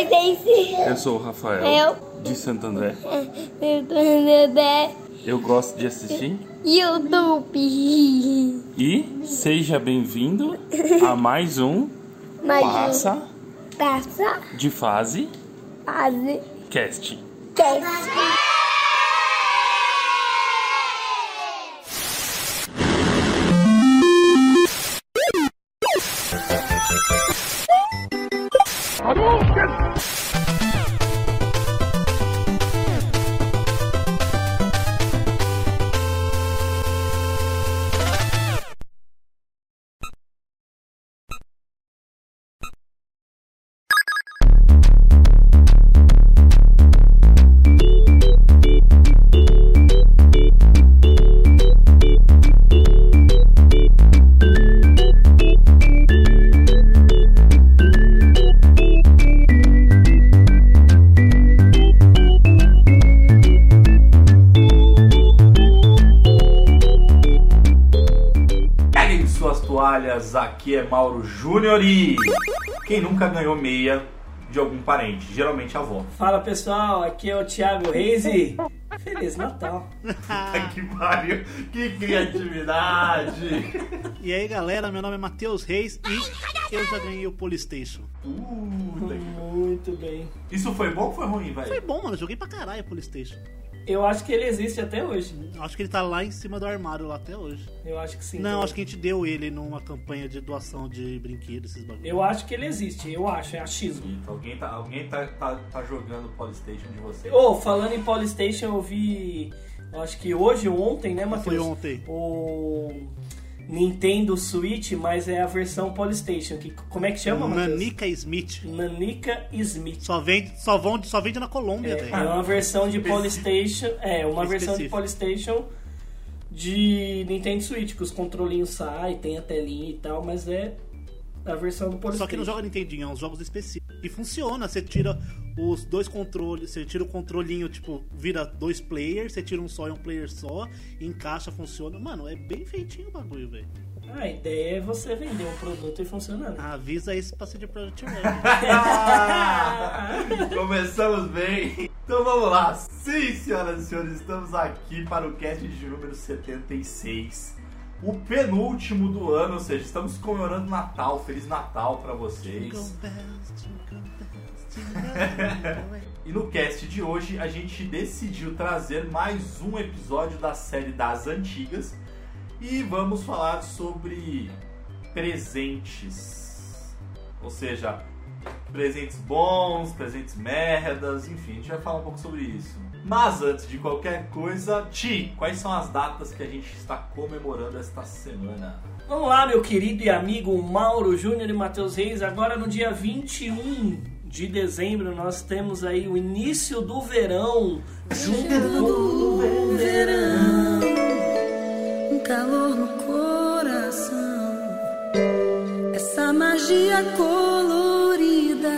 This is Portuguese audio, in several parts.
Oi, Daisy. Eu sou o Rafael, Eu. de Santo André. No Dé. Eu gosto de assistir. YouTube. E seja bem-vindo a mais um Mais Passa um Taça. de Fase Fase. Cast. Teste. Júnior e quem nunca ganhou meia de algum parente? Geralmente a avó. Fala pessoal, aqui é o Thiago Reis e Feliz Natal. que pariu, que criatividade! E aí galera, meu nome é Matheus Reis e eu já ganhei o Polystation. Puta que- Muito bem. Isso foi bom ou foi ruim, Foi velho? bom, mano, eu joguei pra caralho o Polystation. Eu acho que ele existe até hoje. Eu Acho que ele tá lá em cima do armário lá até hoje. Eu acho que sim. Não, acho que a gente deu ele numa campanha de doação de brinquedos, esses bagulhos. Eu acho que ele existe, eu acho, é achismo. Então, Alguém, tá, alguém tá, tá, tá jogando Polystation de vocês? Ô, falando em Polystation, eu vi. Acho que hoje ou ontem, né, Matheus? Foi ontem. O Nintendo Switch, mas é a versão Polystation. Que, como é que chama, Matheus? Nanica Smith. Nanica Smith. Só vende, só vende, só vende na Colômbia, É, velho. é uma versão de Polystation. É, uma versão de. Polystation de Nintendo Switch, que os controlinhos saem, tem a telinha e tal, mas é a versão do Polystation. Só que não joga Nintendinho, é uns jogos específicos. E funciona, você tira os dois controles, você tira o controlinho, tipo, vira dois players, você tira um só e um player só, encaixa, funciona. Mano, é bem feitinho o bagulho, velho. A ideia é você vender um produto e funcionando. Avisa esse pra ser de Product. Começamos bem. Então vamos lá. Sim, senhoras e senhores, estamos aqui para o cast de número 76. O penúltimo do ano, ou seja, estamos comemorando Natal. Feliz Natal para vocês. E no cast de hoje a gente decidiu trazer mais um episódio da série das antigas e vamos falar sobre presentes. Ou seja, presentes bons, presentes merdas, enfim, a gente vai falar um pouco sobre isso. Mas antes de qualquer coisa, Ti, quais são as datas que a gente está comemorando esta semana? Vamos lá, meu querido e amigo Mauro Júnior e Matheus Reis. Agora no dia 21 de dezembro nós temos aí o início do verão. Junto do verão. um calor no coração, essa magia colorida,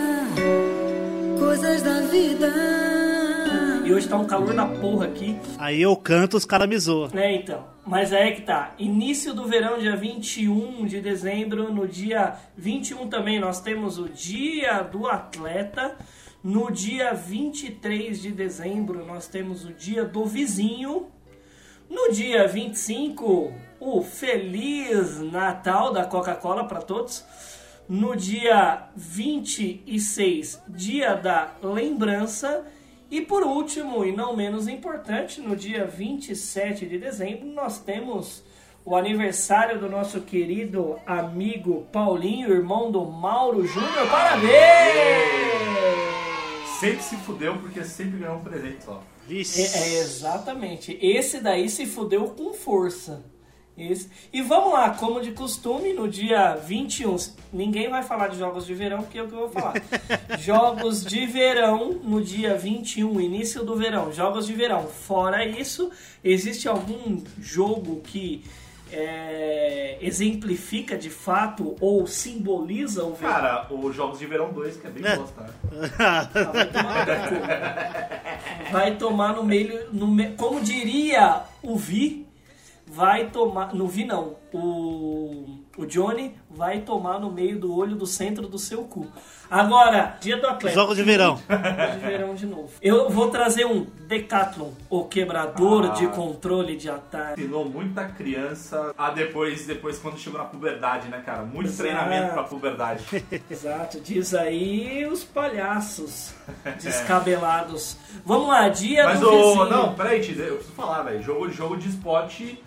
coisas da vida. E hoje tá um calor da porra aqui. Aí eu canto, os caras me zoam. É, então. Mas aí é que tá. Início do verão, dia 21 de dezembro. No dia 21 também nós temos o Dia do Atleta. No dia 23 de dezembro nós temos o Dia do Vizinho. No dia 25, o Feliz Natal da Coca-Cola para todos. No dia 26, Dia da Lembrança. E por último, e não menos importante, no dia 27 de dezembro, nós temos o aniversário do nosso querido amigo Paulinho, irmão do Mauro Júnior. Parabéns! Sempre se fudeu porque sempre ganhou um presente só. Vixe. É, é, exatamente. Esse daí se fudeu com força. Esse. E vamos lá, como de costume, no dia 21. Ninguém vai falar de jogos de verão, porque é o que eu vou falar. jogos de verão no dia 21, início do verão. Jogos de verão. Fora isso, existe algum jogo que é, exemplifica de fato ou simboliza o verão? Cara, os Jogos de Verão 2, que é bem É. bosta. Vai tomar no. Vai tomar no meio. No me... Como diria o Vi, vai tomar. No Vi não. O. O Johnny vai tomar no meio do olho do centro do seu cu. Agora, dia do atleta. Jogos de verão. Jogos de verão de novo. Eu vou trazer um Decathlon, o quebrador Ah. de controle de ataque. Ensinou muita criança a depois, depois quando chegou na puberdade, né, cara? Muito Exato. treinamento pra puberdade. Exato, diz aí os palhaços descabelados. Vamos lá, dia Mas do o. vizinho. Não, peraí, eu preciso falar, velho. Jogo, jogo de esporte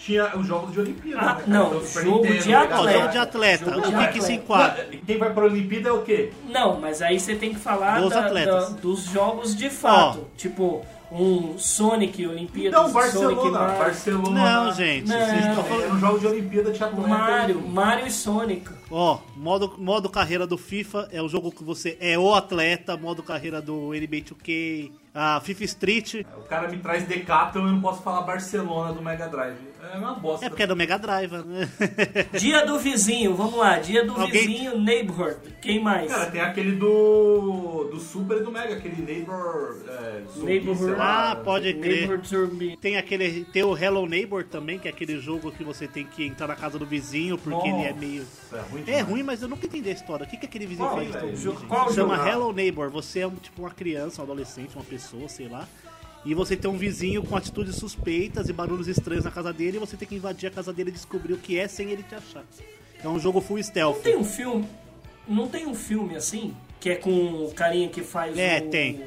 tinha os jogos de Olimpíada. Ah, né, não, Então, jogo Nintendo, de atleta. jogo de atleta. Jogo o que, que se enquadra? Quem vai pra Olimpíada é o quê? Não, mas aí você tem que falar Dos da- atletas. da- dos jogos de fato. Tipo, um Sonic Olimpíadas, Não, Sonic Barcelona. Mario, Barcelona. Não, gente. Não. Vocês estão Era falando. um jogo de Olimpíada de atleta. Mario, Mario e Sonic. Ó, modo, modo carreira do FIFA é o jogo que você é o atleta, modo carreira do NBA 2K, a FIFA Street. O cara me traz Decathlon e eu não posso falar Barcelona do Mega Drive. É uma bosta. É porque é do Mega Drive, né? Dia do vizinho, vamos lá. Dia do Alguém- vizinho, Neighborhood. Quem mais? Cara, tem aquele do. do Super e do Mega, aquele Neighbor. É, zumbi, Neighborhood. sei lá. Ah, pode crer. Tem aquele. Tem o Hello Neighbor também, que é aquele jogo que você tem que entrar na casa do vizinho, porque ele é meio. É ruim É ruim, mas eu nunca entendi a história. O que, que aquele vizinho Qual, gente? qual Chama jogo? Hello Neighbor. Você é um, tipo uma criança, um adolescente, uma pessoa, sei lá. E você tem um vizinho com atitudes suspeitas e barulhos estranhos na casa dele, e você tem que invadir a casa dele e descobrir o que é sem ele te achar. É um jogo full stealth. Não tem um filme. Não tem um filme assim? Que é com o carinha que faz É, o, tem.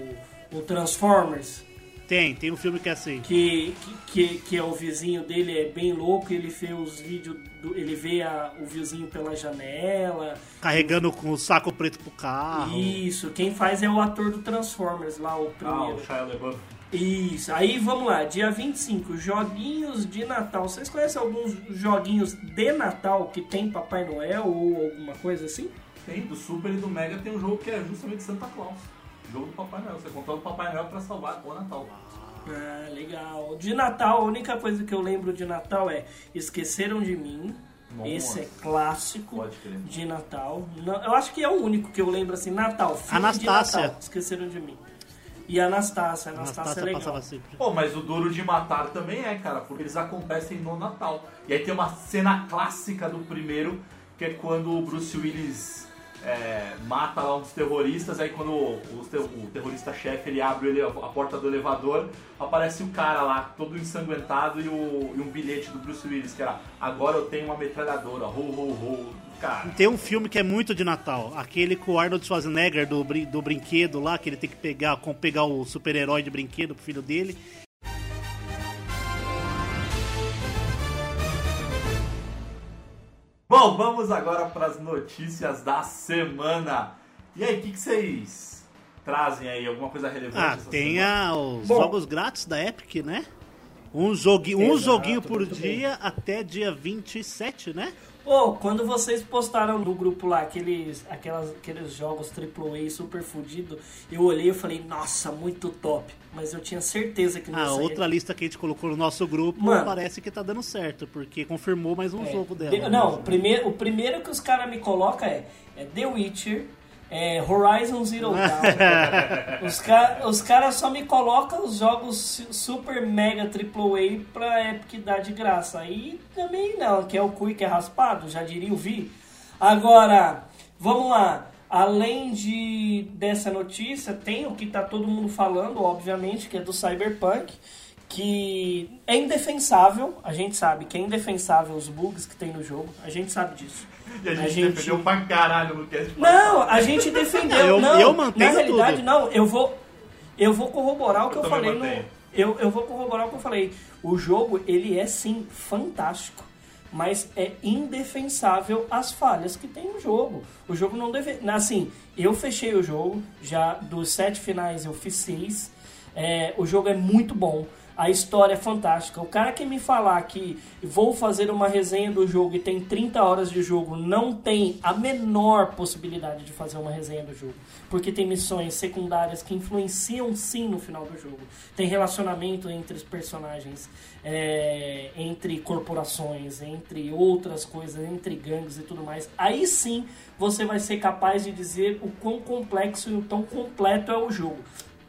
o Transformers. Tem, tem um filme que é assim. Que, que, que, é o vizinho dele, é bem louco, ele vê os vídeos, do- ele vê a- o vizinho pela janela. Carregando com o saco preto pro carro. Isso, quem faz é o ator do Transformers lá, o Ah, primeiro. o Shia LaBeouf. Isso, aí vamos lá, dia 25, joguinhos de Natal. Vocês conhecem alguns joguinhos de Natal que tem Papai Noel ou alguma coisa assim? Tem, do Super e do Mega tem um jogo que é justamente Santa Claus. Jogo do Papai Noel. Você controla o Papai Noel pra salvar o Natal. Ah, legal. De Natal, a única coisa que eu lembro de Natal é Esqueceram de Mim. Nossa. Esse é clássico Pode crer. de Natal. Eu acho que é o único que eu lembro assim, Natal. Anastácia. De Natal, Esqueceram de Mim. E Anastácia, A Anastácia, é legal. passava sempre. Pô, mas o Duro de Matar também é, cara, porque eles acontecem no Natal. E aí tem uma cena clássica do primeiro, que é quando o Bruce Willis é, mata lá um dos terroristas, aí quando o, o terrorista-chefe ele abre ele- a porta do elevador, aparece o cara lá, todo ensanguentado, e, o- e um bilhete do Bruce Willis, que era Agora eu tenho uma metralhadora, ho, ho, ho. Cara, Tem um filme que é muito de Natal. Aquele com o Arnold Schwarzenegger do, brin- do brinquedo lá, que ele tem que pegar, com, pegar o super-herói de brinquedo pro filho dele. Bom, vamos agora para as notícias da semana. E aí, o que, que vocês trazem aí? Alguma coisa relevante? Ah, essa tem a- os Bom. jogos grátis da Epic, né? Um, um Exato, joguinho por muito bem. dia até dia 27, né? Ô, quando vocês postaram no grupo lá aqueles, aquelas, aqueles jogos AAA super fudido, eu olhei e falei, nossa, muito top. Mas eu tinha certeza que não A ia sair. outra lista que a gente colocou no nosso grupo Mano. parece que tá dando certo, porque confirmou mais um É, jogo dela. de- não, o primeiro, o primeiro que os caras me colocam é, é The Witcher, é Horizon Zero Dawn. os caras os cara só me colocam os jogos su- super mega AAA pra Epic dar de graça. Aí também não, que é o cu que é raspado, já diria o Vi. Agora, vamos lá. Além de dessa notícia, tem o que tá todo mundo falando, obviamente, que é do Cyberpunk, que é indefensável, a gente sabe que é indefensável os bugs que tem no jogo, a gente sabe disso. E a gente, a gente- defendeu pra caralho no cast. Não, a gente defendeu. Eu- não, eu mantenho Na realidade, tudo. não. Eu vou, eu vou corroborar o que Eu eu, falei no. mantenho. Eu, eu vou corroborar o que eu falei. O jogo, ele é sim fantástico. Mas é indefensável as falhas que tem no jogo. O jogo não deve. Assim, eu fechei o jogo. Já dos sete finais eu fiz seis. É, o jogo é muito bom. A história é fantástica. O cara que me falar que vou fazer uma resenha do jogo e tem 30 horas de jogo, não tem a menor possibilidade de fazer uma resenha do jogo. Porque tem missões secundárias que influenciam sim no final do jogo. Tem relacionamento entre os personagens, é, entre corporações, entre outras coisas, entre gangues e tudo mais. Aí sim você vai ser capaz de dizer o quão complexo e o tão completo é o jogo.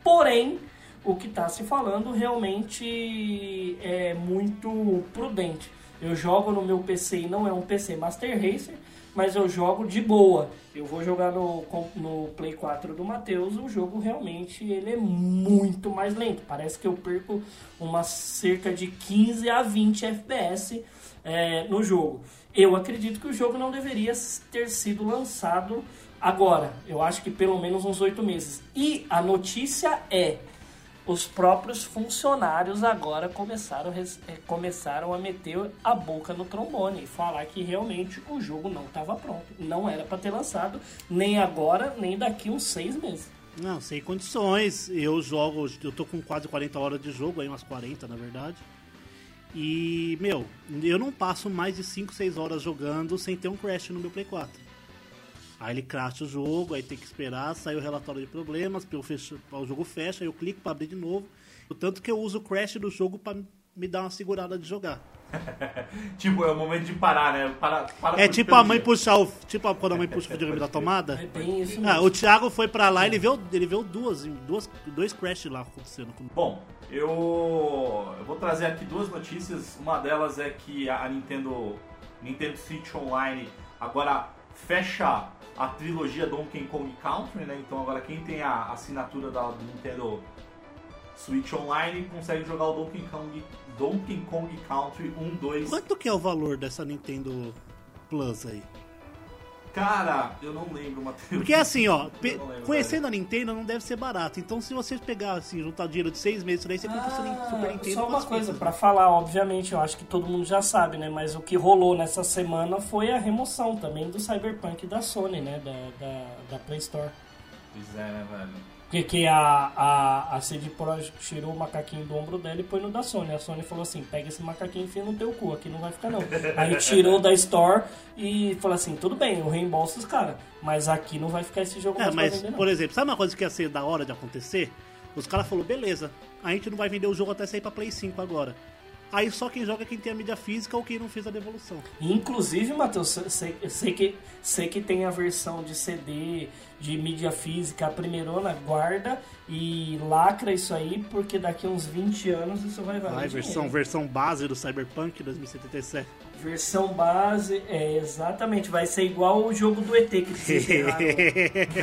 Porém, o que está se falando realmente é muito prudente. Eu jogo no meu PC e não é um PC Master Racer, mas eu jogo de boa. Eu vou jogar no, no Play 4 do Matheus, o jogo realmente ele é muito mais lento. Parece que eu perco umas cerca de 15 a 20 FPS é, no jogo. Eu acredito que o jogo não deveria ter sido lançado agora. Eu acho que pelo menos uns oito meses. E a notícia é os próprios funcionários agora começaram, eh, começaram a meter a boca no trombone e falar que realmente o jogo não estava pronto. Não era para ter lançado nem agora, nem daqui uns seis meses. Não, sem condições. Eu jogo, eu tô com quase 40 horas de jogo, aí umas 40 na verdade. E, meu, eu não passo mais de 5, 6 horas jogando sem ter um crash no meu Play 4. Aí ele crasha o jogo, aí tem que esperar, sai o relatório de problemas, eu fechar, o jogo fecha, aí eu clico pra abrir de novo. O tanto que eu uso o crash do jogo pra me dar uma segurada de jogar. Tipo, é o momento de parar, né? Para, para É tipo a mãe dia. puxar o. Tipo quando a mãe puxa o videogame da tomada. É bem isso Ah, mesmo. o Thiago foi pra lá e ele viu, ele viu duas, duas, dois crash lá acontecendo. Bom, eu, eu vou trazer aqui duas notícias. Uma delas é que a Nintendo, Nintendo Switch Online agora fecha a trilogia Donkey Kong Country, né? Então agora quem tem a assinatura da do Nintendo Switch Online consegue jogar o Donkey Kong, Donkey Kong Country 1, 2. Quanto que é o valor dessa Nintendo Plus aí? Cara, eu não lembro, Matheus. Porque assim, ó, lembro, conhecendo a Nintendo não deve ser barato. Então se você pegar assim, juntar dinheiro de seis meses, daí você compra o seu Nin- Super Nintendo. Ah, só uma coisa né? falar, obviamente, eu acho que todo mundo já sabe, né? Mas o que rolou nessa semana foi a remoção também do Cyberpunk da Sony, né? Da, da, da Play Store. Pois é, né, velho? Porque que a, a, a CD Projekt tirou o macaquinho do ombro dela e pôs no da Sony. A Sony falou assim, pega esse macaquinho e enfia no teu cu, aqui não vai ficar não. Aí tirou da Store e falou assim, tudo bem, eu reembolso os caras, mas aqui não vai ficar esse jogo É, mas, vender, por exemplo, sabe uma coisa que ia ser da hora de acontecer? Os caras falaram, beleza, a gente não vai vender o jogo até sair pra Play 5 agora. Aí só quem joga é quem tem a mídia física ou quem não fez a devolução. Inclusive, Matheus, eu sei, eu sei que, sei que tem a versão de CD, de mídia física, a primeirona, guarda e lacra isso aí, porque daqui uns 20 anos isso vai valer Vai, dinheiro. versão, versão base do Cyberpunk 2077. Versão base, é, exatamente, vai ser igual o jogo do ET que.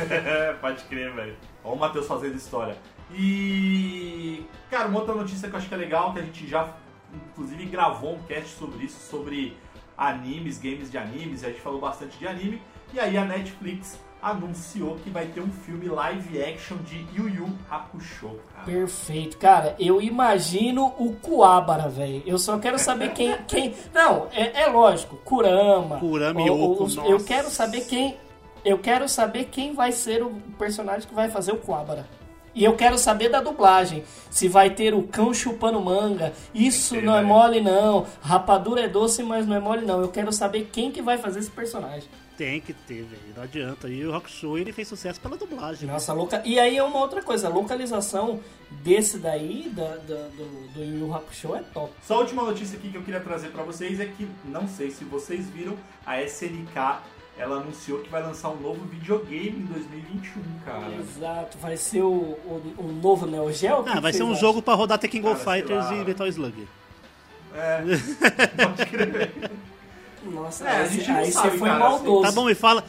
É, Pode crer, velho. Olha o Matheus fazendo história. E. Cara, uma outra notícia que eu acho que é legal, que a gente já, inclusive, gravou um cast sobre isso, sobre animes, games de animes, e a gente falou bastante de anime. E aí a Netflix anunciou que vai ter um filme live action de Yu Yu Hakusho, cara. Perfeito. Cara, eu imagino o Kuabara, velho. Eu só quero saber quem. quem... Não, é, é lógico, Kurama. Kurama e o- o- Yoko, os- nossa. Eu quero saber quem. Eu quero saber quem vai ser o personagem que vai fazer o Kuabara. E eu quero saber da dublagem. Se vai ter o cão chupando manga. Isso ter, não é mole, não. Rapadura é doce, mas não é mole, não. Eu quero saber quem que vai fazer esse personagem. Tem que ter, velho. Não adianta. E o Rock Show ele fez sucesso pela dublagem. Nossa, louca. E aí é uma outra coisa, a localização desse daí, da, da- do, do Yu Yu Hakusho, é top. Só a última notícia aqui que eu queria trazer pra vocês é que, não sei se vocês viram, a SNK ela anunciou que vai lançar um novo videogame em 2021, cara. Exato, vai ser o, o, o novo Neo Geo? Ah, vai ser um jogo pra rodar Tekken Go Fighters lá. e Metal Slug. É, pode crer. Nossa, É, a aí, gente não aí sabe, você foi cara, maldoso. Tá bom, me fala.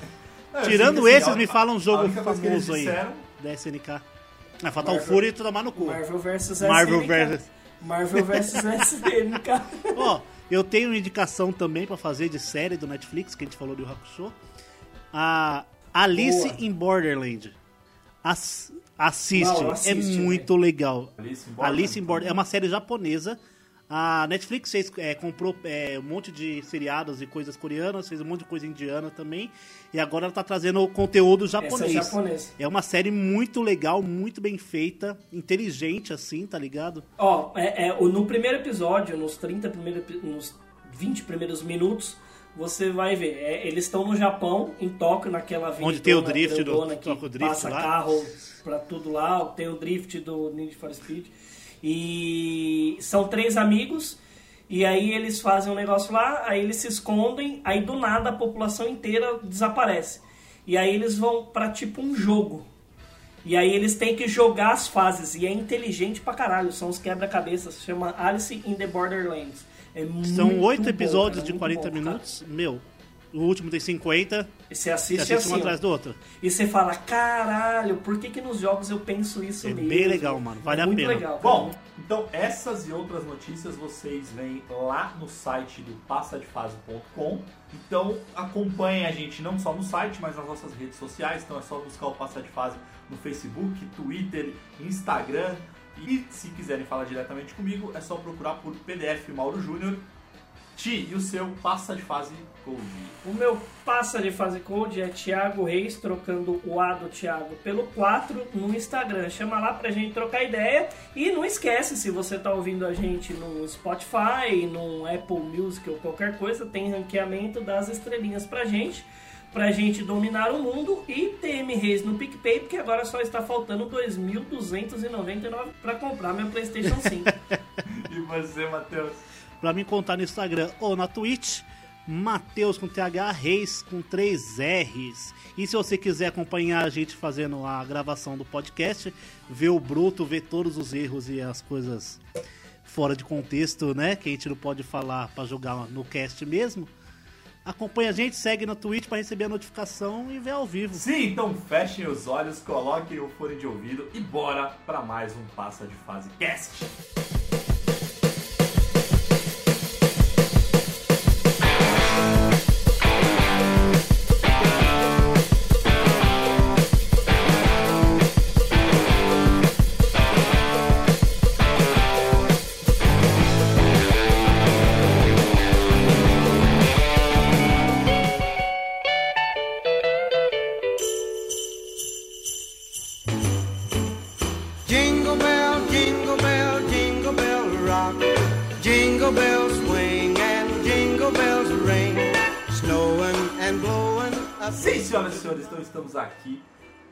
Não, eu Tirando assim, esses, a- me fala um jogo famoso aí. Da SNK. Ah, Fatal Marvel- Fury e tomar no cu. Marvel vs Marvel SNK. versus- Marvel vs SNK. Ó, eu tenho uma indicação também pra fazer de série do Netflix, que a gente falou do Hakusho. A Alice Boa. in Borderland. Ass- assiste, Não, é assiste, muito legal. Alice in Borderland. Alice in Borderland é uma série japonesa. A Netflix fez, é, comprou é, um monte de seriados e coisas coreanas, fez um monte de coisa indiana também. E agora ela tá trazendo conteúdo é japonês. japonesa. É uma série muito legal, muito bem feita, inteligente assim, tá ligado? Ó, é, é, no primeiro episódio, nos 30 primeiros, nos 20 primeiros minutos, você vai ver. é, eles estão no Japão, em Tóquio, naquela avenida Onde tem o drift do- que o drift passa lá. carro pra tudo lá, tem o drift do Need for Speed. E são três amigos, e aí eles fazem um negócio lá, aí eles se escondem, aí do nada a população inteira desaparece. E aí eles vão pra tipo um jogo. E aí eles têm que jogar as fases. E é inteligente pra caralho. São os quebra-cabeças. Chama Alice in the Borderlands. É São oito bom, episódios cara, de muito 40 bom, minutos. Meu, o último tem 50. E você Você assiste, assiste assim, um atrás do outro. E você fala, caralho, por que que nos jogos eu penso isso É mesmo? bem legal, mano. Vale é a muito pena. legal. Bom, então essas e outras notícias vocês veem lá no site do passadefase.com. Então acompanhem a gente não só no site, mas nas nossas redes sociais. Então é só buscar o Passa de Fase no Facebook, Twitter, Instagram. E se quiserem falar diretamente comigo, é só procurar por PDF Mauro Júnior. Ti e o seu Passa de Fase Code. O meu passa de fase code é Thiago Reis, trocando o A do Thiago pelo 4 no Instagram. Chama lá pra gente trocar ideia. E não esquece, se você tá ouvindo a gente no Spotify, no Apple Music ou qualquer coisa, tem ranqueamento das estrelinhas pra gente. Pra gente dominar o mundo e TM Reis no PicPay, porque agora só está faltando 2.299 pra comprar meu PlayStation 5. E você, Matheus? Pra me contar no Instagram ou na Twitch, Mateus com TH Reis com 3 R's. E se você quiser acompanhar a gente fazendo a gravação do podcast, ver o bruto, ver todos os erros e as coisas fora de contexto, né? Que a gente não pode falar pra jogar no cast mesmo. Acompanha a gente, segue na Twitch pra receber a notificação e ver ao vivo. Sim, então fechem os olhos, coloquem o fone de ouvido e bora pra mais um Passa de Fase Cast.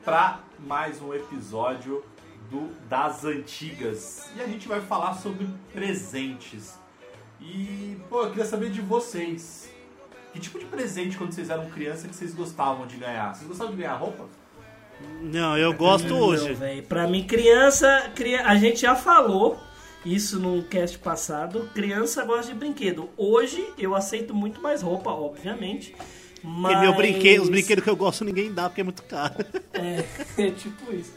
Para mais um episódio do Das Antigas. E a gente vai falar sobre presentes. E, pô, eu queria saber de vocês. Que tipo de presente quando vocês eram criança que vocês gostavam de ganhar? Vocês gostavam de ganhar roupa? Não, eu gosto Não, hoje. véi. Pra mim, criança, cria- a gente já falou isso num cast passado. Criança gosta de brinquedo. Hoje eu aceito muito mais roupa, obviamente. Mas... Meu brinquedo, os brinquedos que eu gosto ninguém dá porque é muito caro. É, é tipo isso.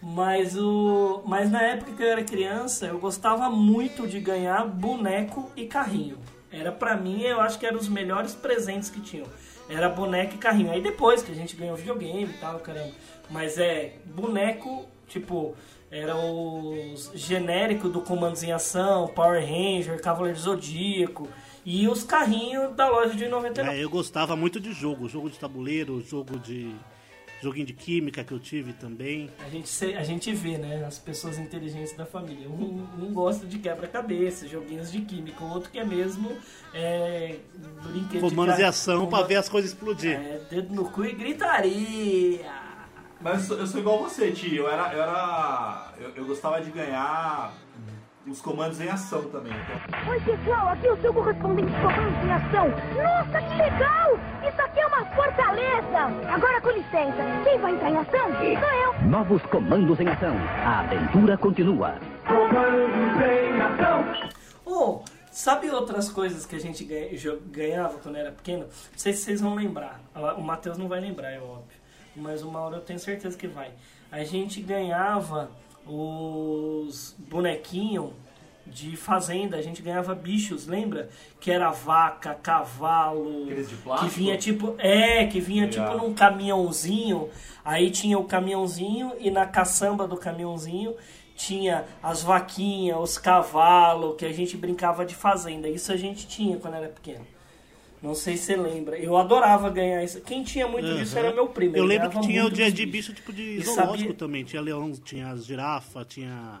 Mas, o... Mas na época que eu era criança, eu gostava muito de ganhar boneco e carrinho. Era pra mim, eu acho que eram os melhores presentes que tinham. Era boneco e carrinho. Aí depois que a gente ganhou videogame e tal, caramba. Mas é, boneco, tipo, era os genéricos do Comandos em Ação, Power Ranger, Cavaleiro Zodíaco. E os carrinhos da loja de 99. É, eu gostava muito de jogo, jogo de tabuleiro, jogo de. joguinho de química que eu tive também. A gente, a gente vê, né, as pessoas inteligentes da família. Um, um gosta de quebra-cabeça, joguinhos de química, o outro quer mesmo é, brinquedo Comandos de ação comba- pra ver as coisas explodir. É, dedo no cu e gritaria. Mas eu sou, eu sou igual você, tio. Eu era. Eu, era eu, eu gostava de ganhar os comandos em ação também. Então, Oi, pessoal, aqui é o seu correspondente de comandos em ação. Nossa, que legal! Isso aqui é uma fortaleza! Agora, com licença, quem vai entrar em ação? Sou eu. Novos comandos em ação. A aventura continua. Oh, sabe outras coisas que a gente ganhava quando era pequeno? Não sei se vocês vão lembrar. O Matheus não vai lembrar, é óbvio. Mas o Mauro eu tenho certeza que vai. A gente ganhava os bonequinhos de fazenda, a gente ganhava bichos, lembra? Que era vaca, cavalo, Aqueles de que vinha tipo, é, que vinha Legal. tipo num caminhãozinho. Aí tinha o caminhãozinho e na caçamba do caminhãozinho tinha as vaquinhas, os cavalos, que a gente brincava de fazenda. Isso a gente tinha quando era pequeno. Não sei se você lembra. Eu adorava ganhar isso. Quem tinha muito disso era meu primo. Eu lembro que tinha o dia de bicho tipo de E zoológico sabia- também. Tinha leão, tinha girafa, tinha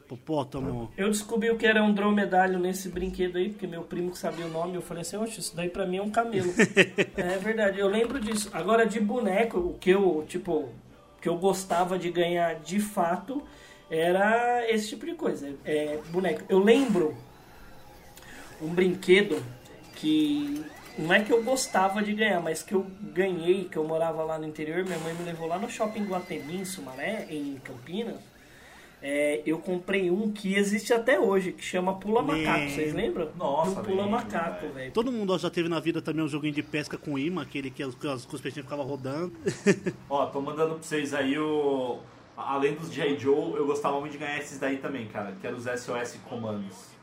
hipopótamo. Eu descobri o que era um dromedário nesse brinquedo aí, porque meu primo que sabia o nome, eu falei assim, oxe, isso daí pra mim é um camelo. é verdade, eu lembro disso. Agora, de boneco, o que eu, tipo, que eu gostava de ganhar de fato era esse tipo de coisa. É, boneco. Eu lembro um brinquedo que não é que eu gostava de ganhar, mas que eu ganhei, que eu morava lá no interior, minha mãe me levou lá no shopping Guatemi, em Sumaré, em Campinas. É, eu comprei um que existe até hoje, que chama Pula Macaco. Vocês lembram? Nossa, Do Pula lembro, Macaco, velho. Todo mundo já teve na vida também um joguinho de pesca com imã, aquele que as, que as cuspetinhas ficavam rodando. Ó, tô mandando pra vocês aí o. Além dos J. Joe, eu gostava muito de ganhar esses daí também, cara. Que eram os SOS Comandos.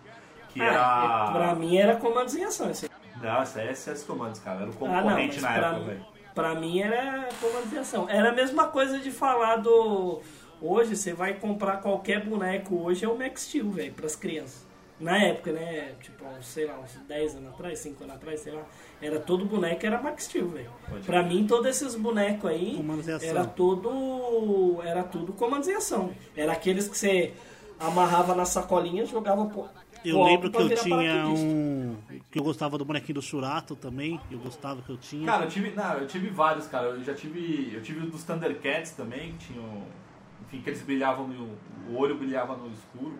Que Ah, era. pra mim era comandos em ação esse. Nossa, é SOS Comandos, cara. Era o Ah, não, concorrente na pra, época, mim- velho. pra mim era comandos em ação. Era a mesma coisa de falar do. Hoje você vai comprar qualquer boneco, hoje é o Max Steel, velho, pras crianças. Na época, né? Tipo, sei lá, uns 10 anos atrás, 5 anos atrás, sei lá. Era todo boneco, era Max Steel, velho. Pra mim, todos esses bonecos aí Comandos em ação. era todo. Era tudo comandos em ação. Era aqueles que você amarrava na sacolinha, jogava. Eu lembro que eu tinha um. Que eu gostava do bonequinho do Churato também. Eu gostava que eu tinha. Cara, eu tive, não, eu tive vários, cara. Eu já tive, eu tive o dos Thundercats também, que tinham, enfim, que eles brilhavam no, o olho brilhava no escuro.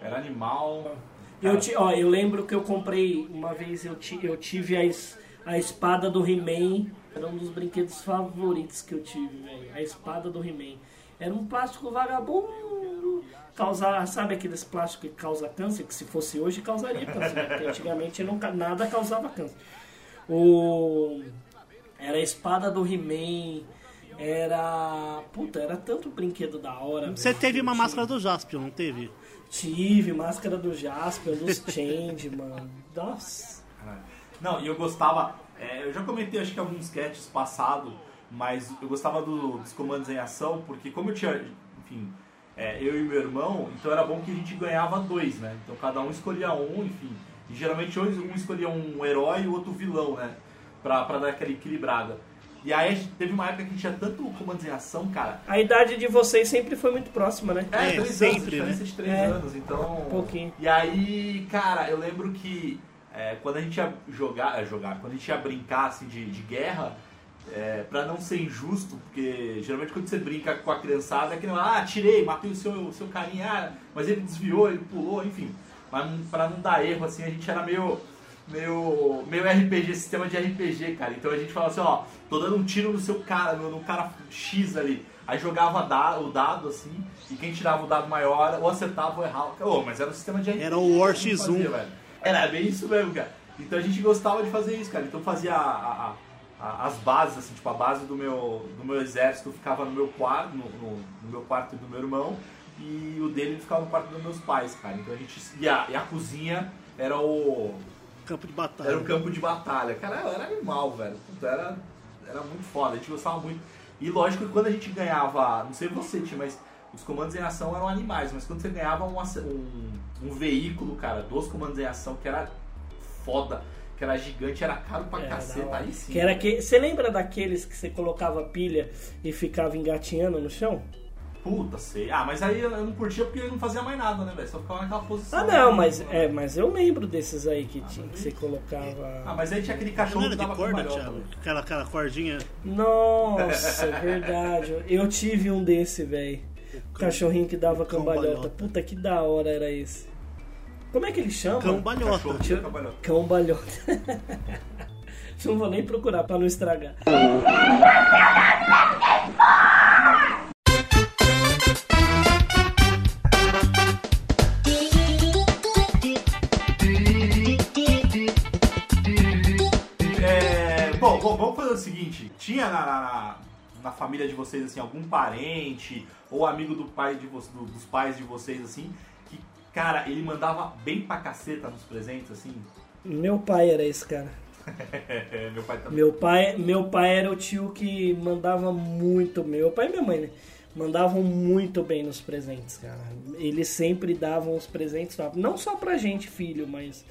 Era animal. Eu, ti- ó, eu lembro que eu comprei, uma vez eu, ti, eu tive a, es- a espada do He-Man. Era um dos brinquedos favoritos que eu tive, velho. A espada do He-Man. Era um plástico vagabundo. Causar, sabe aqueles plásticos que causa câncer? Que se fosse hoje causaria câncer, né? Porque antigamente não, nada causava câncer. O, era a espada do He-Man. Era. Puta, era tanto brinquedo da hora. Você velho, teve uma eu máscara do Jaspion, não teve? Tive, máscara do Jasper, dos Change, mano. Nossa. Não, e eu gostava. é, eu já comentei acho que alguns sketches passados, mas eu gostava do- dos comandos em ação, porque como eu tinha, enfim, é, eu e meu irmão, então era bom que a gente ganhava dois, né? Então cada um escolhia um, enfim. E geralmente um escolhia um herói e o outro vilão, né? Pra, pra dar aquela equilibrada. E aí teve uma época que a gente tinha tanto comandos em ação, cara. A idade de vocês sempre foi muito próxima, né? É, É, três sempre, anos, diferença de três É. anos, então. Um pouquinho. E aí, cara, eu lembro que é, quando a gente ia jogar, é, jogar, quando a gente ia brincar assim, de, de guerra, é, pra não ser injusto, porque geralmente quando você brinca com a criançada é que não, ah, tirei, matei o seu, o seu carinha, ah, mas ele desviou, ele pulou, enfim. Mas pra não dar erro, assim, a gente era meio. Meio, meio RPG, sistema de RPG, cara. Então a gente falava assim, ó, tô dando um tiro no seu cara, no, no cara X ali. Aí jogava o dado, assim, e quem tirava o dado maior, ou acertava ou errava. Ô, mas era um sistema de RPG. Era o War que a gente X1. fazia, velho. Era bem isso mesmo, cara. Então a gente gostava de fazer isso, cara. Então fazia a- a- as bases, assim, tipo, a base do meu, do meu exército ficava no meu quarto, no, no- no meu quarto do meu irmão, e o dele ficava no quarto dos meus pais, cara. Então a gente. E a, e a cozinha era o. Campo de batalha. Era o campo de batalha. Cara, era animal, velho. Era, era muito foda. A gente gostava muito. E lógico que quando a gente ganhava, não sei você, Tim, mas os comandos em ação eram animais. Mas quando você ganhava um, um, um veículo, cara, dos comandos em ação, que era foda, que era gigante, era caro pra É, caceta. Aí sim. Que era que, você lembra daqueles que você colocava pilha e ficava engatinhando no chão? Puta, sei. Ah, mas aí eu não curtia porque ele não fazia mais nada, né, velho? Só ficava naquela posição. Ah não, mas é, mas eu lembro desses aí que tinha, que você Ah, colocava. mas aí tinha aquele Não cachorro era que de dava corda, Thiago? velho. Aquela, aquela cordinha. Nossa, é verdade. Eu tive um desse, velho. Cachorrinho que dava cambalhota. Cambalhota. Puta que da hora era esse. Como é que ele chama? Cambalhota. Cachorro que dava cambalhota. Cambalhota. Não vou nem procurar pra não estragar. É, bom, bom, vamos fazer o seguinte: tinha na, na, na família de vocês assim algum parente ou amigo do pai de vo- do- dos pais de vocês assim cara ele mandava bem pra caceta nos presentes assim? Meu pai era esse cara. Meu pai também. Meu pai, meu pai era o tio que mandava muito, meu pai e minha mãe, né? Mandavam muito bem nos presentes, cara. Eles sempre davam os presentes, top. não só pra gente, filho, mas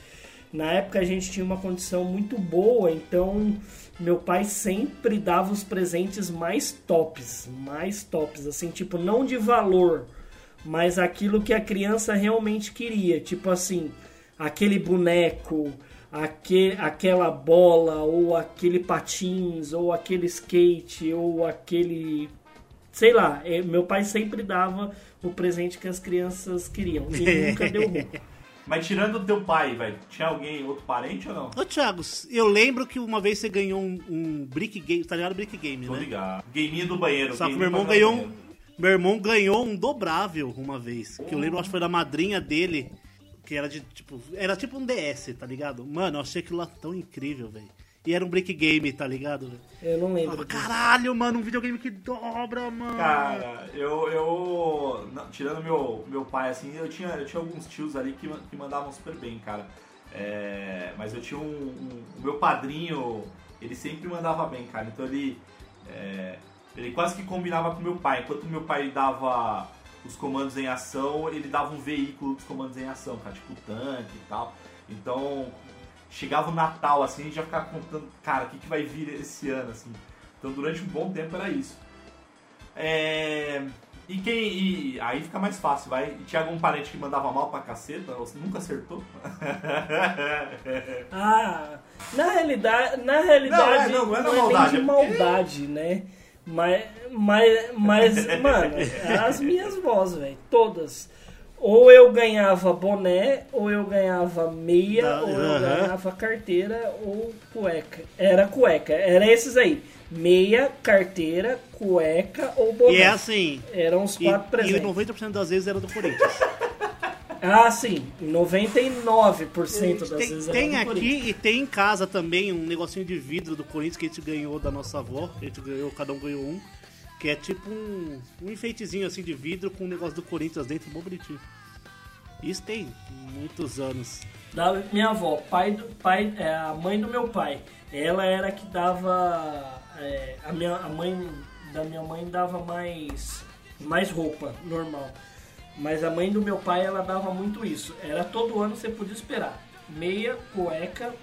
na época a gente tinha uma condição muito boa, então meu pai sempre dava os presentes mais tops, mais tops, assim, tipo, não de valor, mas aquilo que a criança realmente queria, tipo assim, aquele boneco, aquele, aquela bola, ou aquele patins, ou aquele skate, ou aquele. Sei lá, eh, meu pai sempre dava o presente que as crianças queriam. E nunca deu ruim. Mas tirando o teu pai, velho, tinha alguém, outro parente ou não? Ô, Thiago, eu lembro que uma vez você ganhou um, um Brick Game, tá ligado? Brick Game, Tô né? ligado. Gameinho do banheiro. Só que meu irmão ganhou um. Meu irmão ganhou um dobrável uma vez. Que eu lembro, acho que foi da madrinha dele. Que era de tipo. Era tipo um DS, tá ligado? Mano, eu achei aquilo lá tão incrível, velho. E era um break game, tá ligado? velho? Eu não lembro. Falava. Caralho, mano, um videogame que dobra, mano. Cara, eu. eu não, tirando meu, meu pai, assim, eu tinha, eu tinha alguns tios ali que, que mandavam super bem, cara. É, mas eu tinha um, um- O meu padrinho, ele sempre mandava bem, cara. Então ele. é, ele quase que combinava com meu pai. Enquanto meu pai dava os comandos em ação, ele dava um veículo dos comandos em ação, cara, tipo tanque e tal. Então, chegava o Natal, assim, a gente já ficava contando, cara, o que, que vai vir esse ano, assim. Então, durante um bom tempo era isso. É... E quem. E aí fica mais fácil, vai. E tinha algum parente que mandava mal pra caceta? Ou você nunca acertou? Ah, na realidade, na realidade Não, é- não, não é na nem maldade, de é maldade, né? Mas, mas, mas mano, as minhas vozes, velho, todas. Ou eu ganhava boné, ou eu ganhava meia, Da- ou eu aham. ganhava carteira, ou cueca. Era cueca, era esses aí. Meia, carteira, cueca ou boné. E é assim. Eram os E, quatro e presentes. 90% das vezes era do Corinthians. Ah, sim. 99% das tem vezes tem aqui e tem em casa também um negocinho de vidro do Corinthians que a gente ganhou da nossa avó. A gente ganhou, cada um ganhou um. Que é tipo um, um enfeitezinho assim de vidro com um negócio do Corinthians dentro, bom bonitinho. Isso tem muitos anos. Da minha avó, pai do, pai, é, a mãe do meu pai, ela era a que dava. é, a, minha, a mãe da minha mãe dava mais, mais roupa, normal. Mas a mãe do meu pai, ela dava muito isso. Era todo ano você podia esperar. Meia, cueca.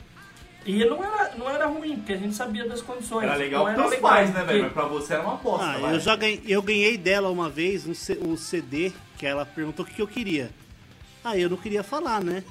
E não era, não era ruim, porque a gente sabia das condições. Era legal pros legal, pais, né, velho? Mas pra você era uma aposta, Ah, vai. eu já ganhei, eu ganhei dela uma vez um, C- um CD que ela perguntou o que eu queria. Aí eu não queria falar, né?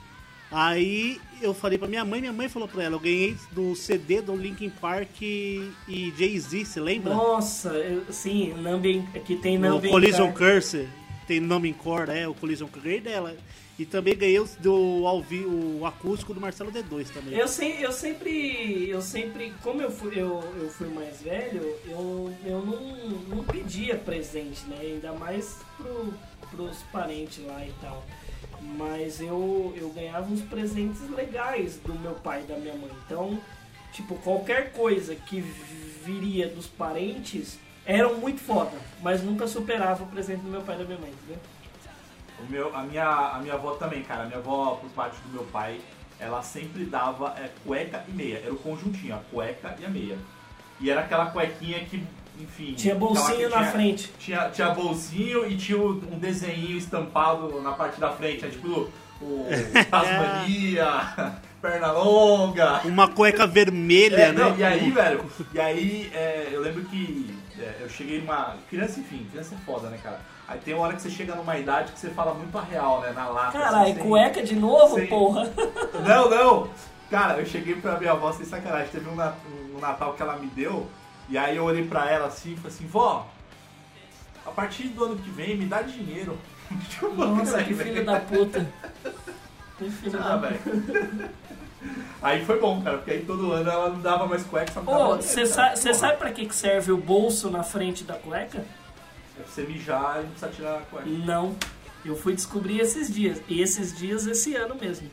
Aí eu falei pra minha mãe, minha mãe falou pra ela, eu ganhei do CD do Linkin Park e Jay-Z, você lembra? Nossa, eu- sim, Number, que tem o Number Collision Curse, tem nome em cor, é, o Collision Curse ganhei dela. E também ganhei os do ao vi- o acústico do Marcelo D2 também. Eu, sei, eu sempre, eu sempre, como eu fui, eu, eu fui mais velho, eu, eu não, não pedia presente, né? Ainda mais pro, pros parentes lá e tal. Mas eu, eu ganhava uns presentes legais do meu pai e da minha mãe. Então, tipo, qualquer coisa que viria dos parentes eram muito foda, mas nunca superava o presente do meu pai e da minha mãe, entendeu? O meu, a, minha, a minha avó também, cara. A minha avó, por parte do meu pai, ela sempre dava é, cueca e meia. Era o conjuntinho, a cueca e a meia. E era aquela cuequinha que, enfim. Tinha bolsinho na tinha- frente. Tinha, tinha bolsinho e tinha um desenho estampado na parte da frente. É tipo o Tasmania, perna longa. Uma cueca vermelha, É, né? não, e aí, velho, e aí é, eu lembro que é, eu cheguei numa. Criança, enfim, criança é foda, né, cara? Aí tem uma hora que você chega numa idade que você fala muito a real, né? Na lata. Caralho, assim, cueca de novo, sem- porra? Não, não! Cara, eu cheguei pra minha avó sem sacanagem. Teve um, um Natal que ela me deu, e aí eu olhei pra ela assim e falei assim, vó, a partir do ano que vem me dá dinheiro. Nossa, que filho da puta. Que filho Ah, da puta. Aí foi bom, cara, porque aí todo ano ela não dava mais cueca, só me dava Ô, dinheiro, você cara. sa Porra. sabe pra que que serve o bolso na frente da cueca? É pra você mijar e não precisa tirar a cueca. Não. Eu fui descobrir esses dias. E esses dias, esse ano mesmo.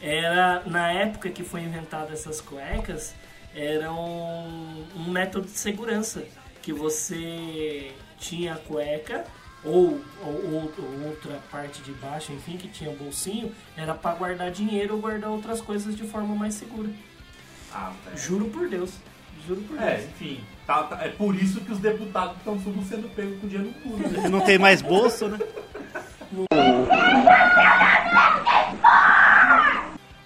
Era, na época que foi inventada essas cuecas, era um, um método de segurança. Que você tinha a cueca, ou, ou, ou- ou outra parte de baixo, enfim, que tinha bolsinho, era pra guardar dinheiro ou guardar outras coisas de forma mais segura. Ah, velho. Juro por Deus. Juro por É, Deus. enfim. tá- tá- é por isso que os deputados estão tudo sendo pegos com dinheiro no cu, né? Não tem mais bolso, né?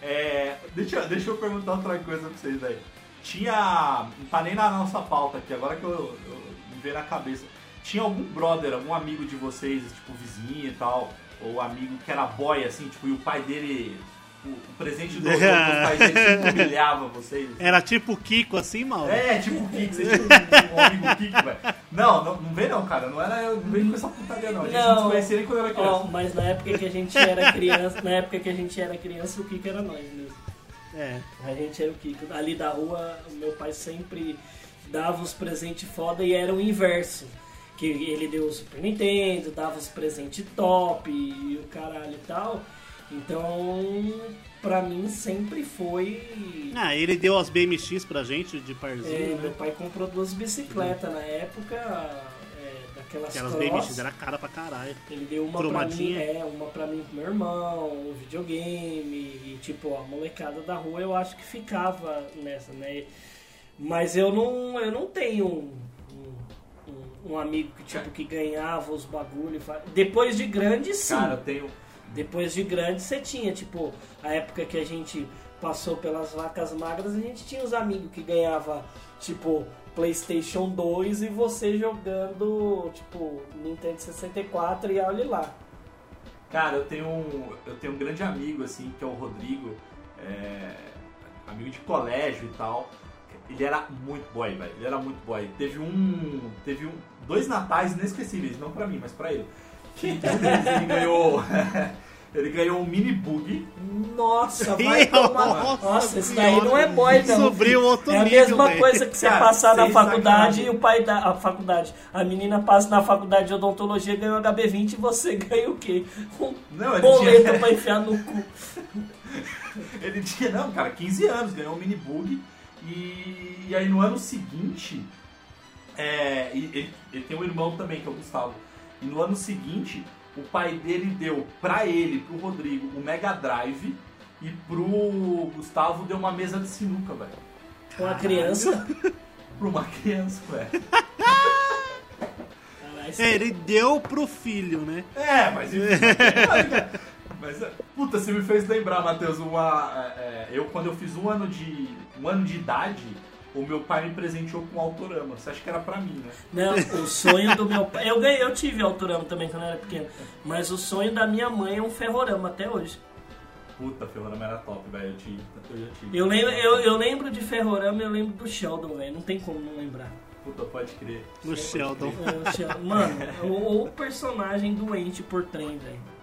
É, deixa, deixa eu perguntar outra coisa pra vocês aí. Tinha. Não tá nem na nossa pauta aqui, agora que eu, eu me veio na cabeça. Tinha algum brother, algum amigo de vocês, tipo vizinho e tal, ou amigo que era boy, assim, tipo, e o pai dele. O, o presente do, do, dos pais dele sempre humilhava vocês. Era tipo o Kiko assim, mal. É, tipo o Kiko, você tinha um, um amigo Kiko, velho. Não, não, não vem não, cara. Não era. Não vem com essa putaria não. A gente não, se conhecia nem quando era criança. Mas na época que a gente era criança, na época que a gente era criança, o Kiko era nós mesmo. É. A gente era o Kiko. Ali da rua, o meu pai sempre dava os presentes foda e era o inverso. Que ele deu o Super Nintendo, dava os presentes top e o caralho e tal. Então, pra mim sempre foi. Ah, ele deu as BMX pra gente de É, parzinho, meu né? pai comprou duas bicicletas na época, é, daquelas Aquelas cross. BMX era cara pra caralho. Ele deu uma pra mim, é, uma pra mim pro meu irmão, um videogame, e tipo, a molecada da rua eu acho que ficava nessa, né? Mas eu não, eu não tenho um, amigo que, tipo, que ganhava os bagulho. Depois de grande, sim. Cara, eu tenho. Depois de grande você tinha, tipo, a época que a gente passou pelas vacas magras, a gente tinha os amigos que ganhava, tipo, Playstation 2 e você jogando, tipo, Nintendo 64 e olha lá. Cara, eu tenho um, eu tenho um grande amigo, assim, que é o Rodrigo, é, amigo de colégio e tal. Ele era muito boy, velho. Ele era muito boy. Teve um. Teve um. Dois natais inesquecíveis, não pra mim, mas pra ele. Que ele ganhou. ele ganhou um mini bug. Nossa, vai tomar. Nossa, esse daí não é boy, não. Subiu outro É a nível, mesma velho. coisa que você Cara, passar na faculdade sacanagem. e o pai da a faculdade. A menina passa na faculdade de odontologia ganha um HB20 e você ganha o quê? Um Não, ele boleto tinha- pra enfiar no cu. Ele tinha, não, cara, 15 anos, ganhou um mini bug. E, e aí no ano seguinte, é, e ele, ele tem um irmão também, que é o Gustavo. E no ano seguinte, o pai dele deu pra ele, pro Rodrigo, o Mega Drive. E pro Gustavo deu uma mesa de sinuca, velho. Com a criança. Pra uma criança, velho. É, ele deu pro filho, né? É, mas. Mas, é, puta, você me fez lembrar, Matheus, uma. é, é, eu quando eu fiz um ano de. um ano de idade, o meu pai me presenteou com um autorama. Você acha que era pra mim, né? Não, o sonho do meu pai. Eu, ganhei, eu tive autorama também quando eu era pequeno. Mas o sonho da minha mãe é um ferrorama até hoje. Puta, ferrorama era top, velho. Eu, tive, eu já tive. Eu lembro, eu, eu lembro de ferrorama e eu lembro do Sheldon, velho. Não tem como não lembrar. Puta, pode crer. No Sheldon. É, o Sheldon. Mano, o, o personagem doente por trem, velho.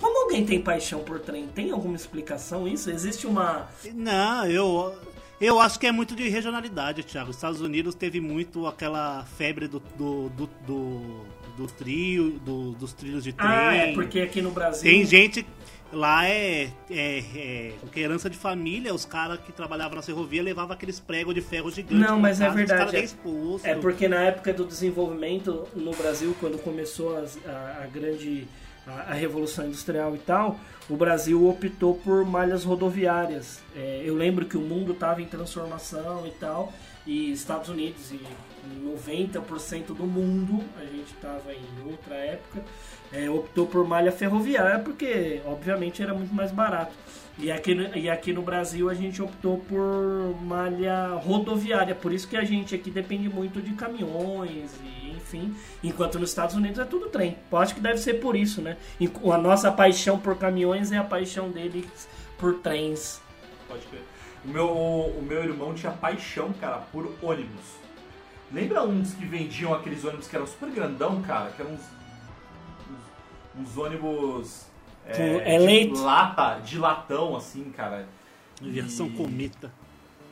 Como alguém tem paixão por trem? Tem alguma explicação isso? Existe uma. Não, eu, eu acho que é muito de regionalidade, Thiago. Os Estados Unidos teve muito aquela febre do, do, do, do, do trio, do- dos trilhos de trem. Ah, é porque aqui no Brasil. Tem gente. Lá é, é, é que é herança de família, os caras que trabalhavam na ferrovia levavam aqueles pregos de ferro gigantes. Não, mas é casa, os verdade. É, expulsos. é porque na época do desenvolvimento no Brasil, quando começou as- a, a grande a, revolução industrial e tal, o Brasil optou por malhas rodoviárias. É, eu lembro que o mundo estava em transformação e tal, e Estados Unidos e 90% do mundo, a gente estava em outra época, é, optou por malha ferroviária porque, obviamente, era muito mais barato. E aqui, no- e aqui no Brasil a gente optou por malha rodoviária, por isso que a gente aqui depende muito de caminhões e enfim, enquanto nos Estados Unidos é tudo trem. Eu acho que deve ser por isso, né? A nossa paixão por caminhões é a paixão deles por trens. Pode crer. O meu, o meu irmão tinha paixão, cara, por ônibus. Lembra uns que vendiam aqueles ônibus que eram super grandão, cara? Que eram uns. uns, uns ônibus. É, eleito. de lata, de latão, assim, cara. E- cometa.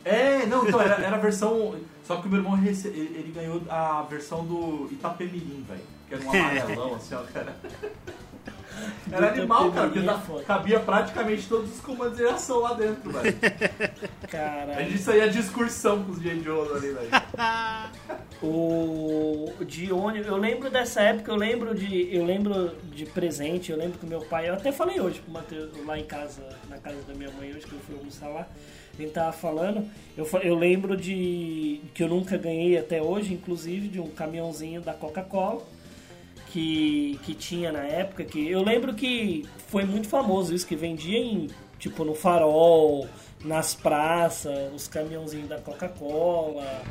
É, não, então era, era a versão. Só que o meu irmão rece- ele, ele ganhou a versão do Itapemirim, velho. Que era um amarelão, assim, ó, cara. Era animal, cara, porque é foda. cabia praticamente todos os comandos de ação lá dentro, velho. A Caralho. gente saía de excursão com os J. Joes ali, velho. O de ônibus, eu lembro dessa época, eu lembro de, eu lembro de presente, eu lembro que o meu pai, eu até falei hoje pro Matheus, lá em casa, na casa da minha mãe hoje que eu fui almoçar lá, ele tava falando, eu, eu lembro de que eu nunca ganhei até hoje, inclusive, de um caminhãozinho da Coca-Cola que, que tinha na época, que eu lembro que foi muito famoso isso, que vendia em, tipo, no farol, nas praças, os caminhãozinhos da Coca-Cola.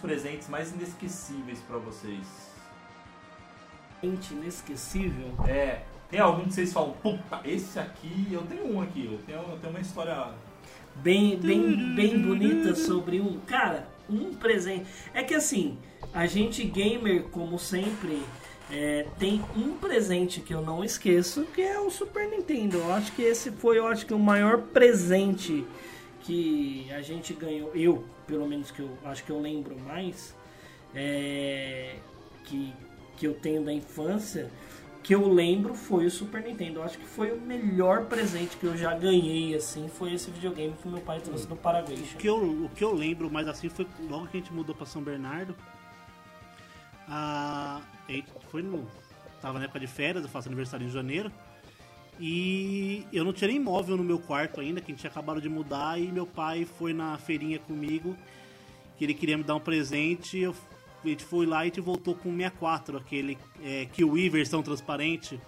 Presentes mais inesquecíveis pra vocês? Gente, inesquecível. É, tem algum que vocês falam, puta, esse aqui, eu tenho um aqui, eu tenho, eu tenho uma história. bem, bem, bem bonita sobre um. Cara, um presente. É que assim, a gente gamer, como sempre, é, tem um presente que eu não esqueço, que é o Super Nintendo. Eu acho que esse foi, eu acho que o maior presente que a gente ganhou. Eu, pelo menos que eu acho que eu lembro mais, é, que, que eu tenho da infância. Que eu lembro foi o Super Nintendo. Eu acho que foi o melhor presente que eu já ganhei, assim, foi esse videogame que meu pai trouxe do Paraguai. O que, eu, o que eu lembro mais assim foi logo que a gente mudou pra São Bernardo. A, a gente foi no. Tava na época de férias, eu faço aniversário em janeiro. E eu não tinha nem móvel no meu quarto ainda, que a gente tinha acabado de mudar. E meu pai foi na feirinha comigo, que ele queria me dar um presente. Eu, a gente foi lá e a gente voltou com o 64, aquele é, Kiwi versão transparente.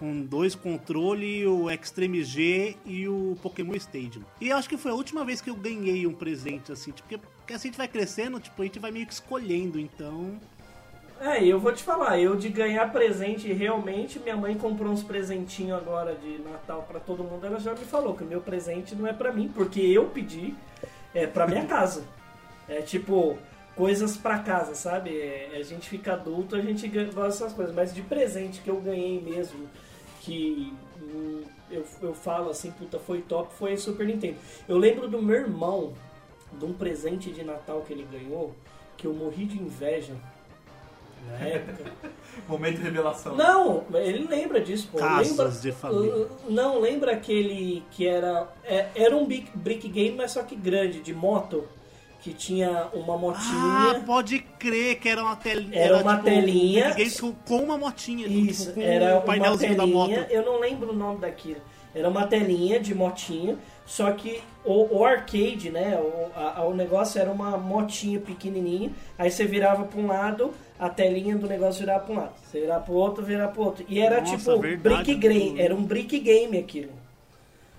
Com dois controles, o Extreme G e o Pokémon Stadium. E eu acho que foi a última vez que eu ganhei um presente, assim, tipo, porque, porque assim a gente vai crescendo, tipo, a gente vai meio que escolhendo, então. É, eu vou te falar, eu de ganhar presente, realmente, minha mãe comprou uns presentinhos agora de Natal pra todo mundo, ela já me falou que o meu presente não é pra mim, porque eu pedi, é pra minha casa. É tipo, coisas pra casa, sabe? É, a gente fica adulto, a gente gosta dessas coisas, mas de presente que eu ganhei mesmo, que hum, eu, eu falo assim, puta, foi top, foi Super Nintendo. Eu lembro do meu irmão, de um presente de Natal que ele ganhou, que eu morri de inveja na época. Momento de revelação. Não, ele lembra disso, pô. Casas lembra, de família. Não, lembra aquele que era. é- Era um brick, brick game, mas só que grande, de moto. Que tinha uma Ah, motinha. pode crer que era uma telinha. Era uma telinha. Um com, uma motinha. Isso, tipo, com era o uma painelzinho da moto. telinha. Eu não lembro o nome daquilo. Era uma telinha de motinha, só que o, o arcade, né? O, a- o negócio era uma motinha pequenininha. Aí você virava para um lado, a telinha do negócio virava para um lado. Você virava para o outro, virava para outro. E era Nossa, tipo verdade, brick game, tudo. era um brick game aquilo.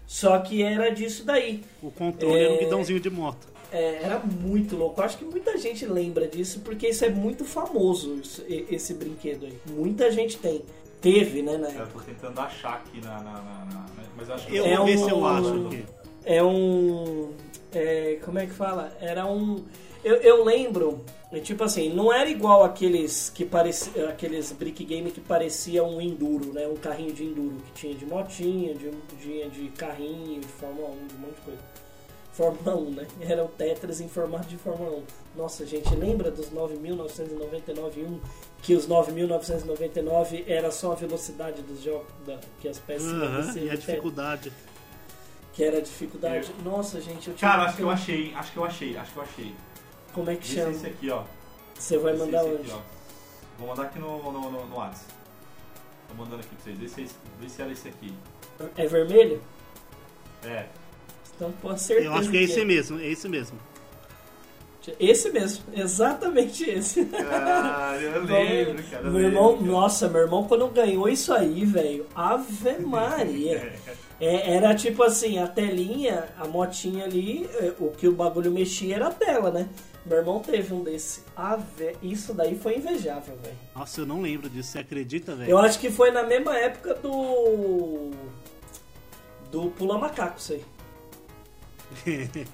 Só que era disso daí. O controle era um É. guidãozinho de moto. É, era muito louco. Eu acho que muita gente lembra disso porque isso é muito famoso, isso- esse brinquedo aí. Muita gente tem. Teve, né, na Eu tô tentando achar aqui na. na- na- na- mas acho que Eu É vou ver um- se eu acho aqui. É um. é, como é que fala? Era um. Eu, eu lembro, é tipo assim, não era igual aqueles que parecia, aqueles brick game que parecia um enduro, né? Um carrinho de enduro que tinha de motinha, de, tinha de carrinho, de Fórmula 1, de um monte de coisa. Fórmula 1, né? Era o Tetris em formato de Fórmula 1. Nossa, gente, lembra dos 9.999 1? Que os 9.999 era só a velocidade dos jogos, da, que as peças Aham, você- e a dificuldade. que era a dificuldade. Nossa, gente, eu tinha Cara, acho que eu achei, acho que eu achei, acho que eu achei. Como é que chama? esse aqui, ó. Você vai Esse- mandar esse onde? aqui, ó. Vou mandar aqui no, no, no, no WhatsApp. Tô mandando aqui pra vocês. Vê se, é esse- vê se era esse aqui. É vermelho? É. Então, com certeza. Eu acho que é esse mesmo, é esse mesmo. Esse mesmo, exatamente esse. Ah, eu lembro, cara. eu meu irmão, lembro. nossa, meu irmão quando ganhou isso aí, velho, Ave Maria. É, era tipo assim, a telinha, a motinha ali, é, o que o bagulho mexia era a tela, né? Meu irmão teve um desse. Ave, isso daí foi invejável, velho. Nossa, eu não lembro disso, você acredita, velho? Eu acho que foi na mesma época do. Do Pula Macaco, isso aí.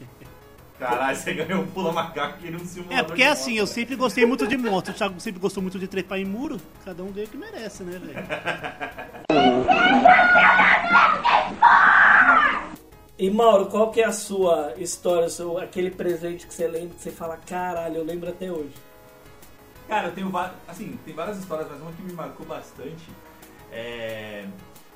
Caralho, você ganhou um pula macaco que um simulador É, porque de assim, moto, eu sempre gostei muito de moto. O Thiago sempre gostou muito de trepar em muro. Cada um ganha o que merece, né, velho? E Mauro, qual que é a sua história, seu, aquele presente que você lembra, que você fala, caralho, eu lembro até hoje? Cara, eu tenho várias. Assim, tem várias histórias, mas uma que me marcou bastante. É,